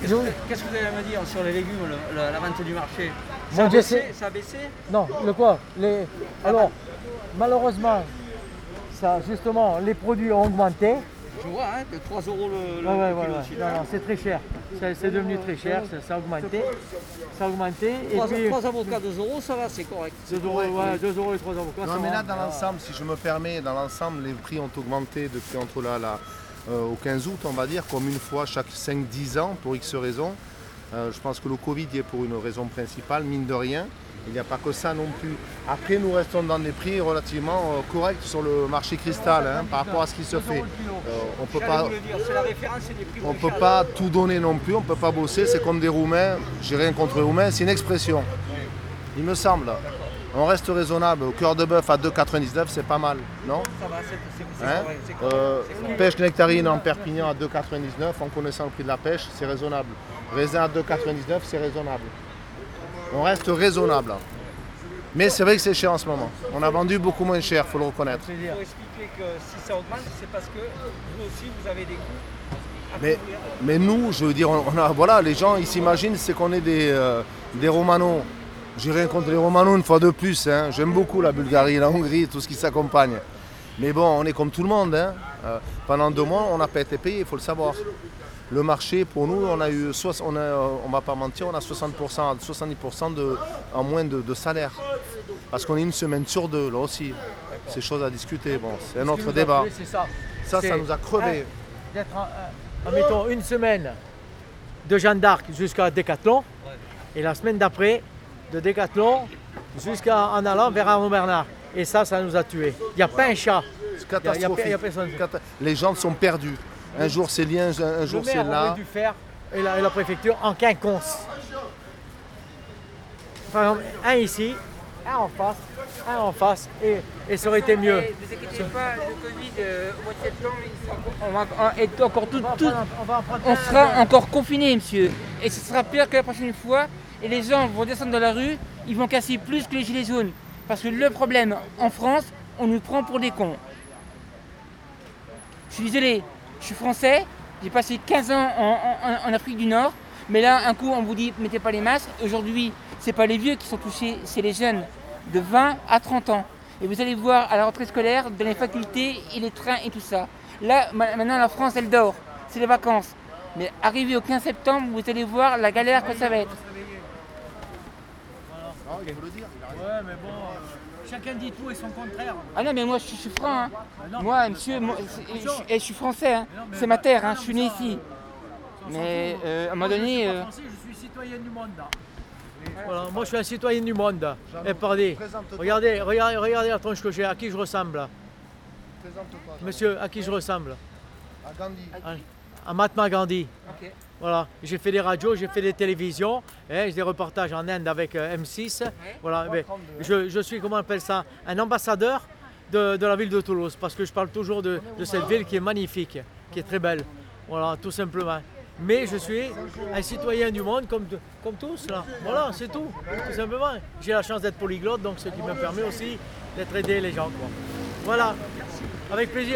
Qu'est-ce que, qu'est-ce que vous allez me dire sur les légumes, le- le- la vente du marché? Ça, a baissé, sais- ça a baissé? Non, le quoi? Les... Alors, malheureusement, ça, justement, les produits ont augmenté. Je vois, hein, que 3 euros le, le Ouais, ouais, kilo ouais. Non, non, c'est très cher. C'est c'est devenu très cher, ça, ça a augmenté. Ça a augmenté. Et 3, puis, avocats, 2 euros, ça va, c'est correct. 2 euros, ouais, 2 euros et 3 avocats. Non, ça mais va. là, dans l'ensemble, si je me permets, dans l'ensemble, les prix ont augmenté depuis entre là, là euh, au 15 août, on va dire, comme une fois chaque 5-10 ans, pour X raisons. Euh, je pense que le Covid y est pour une raison principale, mine de rien. Il n'y a pas que ça non plus. Après, nous restons dans des prix relativement euh, corrects sur le marché cristal hein, par rapport à ce qui se fait. On peut J'allais pas, on peut pas tout donner non plus, on peut pas bosser, c'est comme des Roumains, j'ai rien contre les Roumains, c'est une expression. Il me semble. On reste raisonnable. Au cœur de bœuf à 2,99, c'est pas mal, non Ça va, c'est Hein Euh. Pêche nectarine en Perpignan à 2,99, en connaissant le prix de la pêche, c'est raisonnable. Raisin à 2,99, c'est raisonnable. On reste raisonnable. Mais c'est vrai que c'est cher en ce moment. On a vendu beaucoup moins cher, faut le reconnaître. Il faut expliquer que si ça augmente, c'est parce que vous aussi, vous avez des coûts. Mais, nous, je veux dire, on a, voilà, les gens, ils s'imaginent, c'est qu'on est des, euh, des Romanos. J'ai rien contre les Romanos une fois de plus. hein. J'aime beaucoup la Bulgarie, la Hongrie, tout ce qui s'accompagne. Mais bon, on est comme tout le monde. hein. Euh, pendant deux mois, on n'a pas été payé, il faut le savoir. Le marché, pour nous, on a eu, on a, euh, on va pas mentir, on a 60%, 70% de, en moins de, de salaire. Parce qu'on est une semaine sur deux, là aussi. C'est chose à discuter. Bon, c'est un autre débat. ça. Ça, nous a crevé. D'être, en- en- admettons, une semaine de Jeanne d'Arc jusqu'à Décathlon. Et la semaine d'après, de Décathlon jusqu'en allant vers Arnaud Bernard. Et ça, ça nous a tués. Il n'y a pas un chat. C'est Il y a- il y a- catastrophique. il y a personne. Cata- Les gens sont perdus. Un jour c'est lien, un jour c'est là. dû faire, et la, et la préfecture, en quinconce. Par exemple, un ici, un en face, un en face, et, et ça aurait été mieux. Ne vous inquiétez pas, le Covid euh, au mois de septembre, il sera- on va être encore tout, On tout- on va en prendre on un, sera un. encore confiné, monsieur. Et ce sera pire que la prochaine fois. Et les gens vont descendre dans la rue, ils vont casser plus que les gilets jaunes. Parce que le problème, en France, on nous prend pour des cons. Je suis désolé, je suis français, j'ai passé 15 ans en, en- Afrique du Nord, mais là, un coup, on vous dit mettez pas les masques. Aujourd'hui, c'est pas les vieux qui sont touchés, c'est les jeunes de 20 à 30 ans. Et vous allez voir à la rentrée scolaire, dans les facultés et les trains et tout ça. Là, ma- maintenant, la France, elle dort, c'est les vacances. Mais arrivé au 15 septembre, vous allez voir la galère que ça va être. Ouais, mais bon, euh, chacun dit tout et son contraire. Ah non, mais moi, je suis, je suis franc. hein. non, Moi, monsieur, moi, je, suis- et je suis français. hein. C'est ma terre, hein, je suis né ici. Mais euh, à un moment Moi, je donné, suis euh, français, je suis citoyen du monde. Voilà, moi je suis un citoyen du monde. Et pardon, Présente-toi. regardez, regardez, regardez la tronche que j'ai, à qui je ressemble. Présente-toi. Monsieur, à qui je ressemble À Gandhi. À Mahatma Gandhi. Voilà, j'ai fait des radios, j'ai fait des télévisions, hein, j'ai des reportages en Inde avec euh, M6. Voilà, mais je, je suis, comment on appelle ça, un ambassadeur de, de la ville de Toulouse, parce que je parle toujours de, de cette ville qui est magnifique, qui est très belle. Voilà, tout simplement. Mais je suis un citoyen du monde comme, comme tous, là. Voilà, c'est tout, tout simplement. J'ai la chance d'être polyglotte, donc ce qui me permet aussi d'être aidé les gens. Quoi. Voilà, avec plaisir.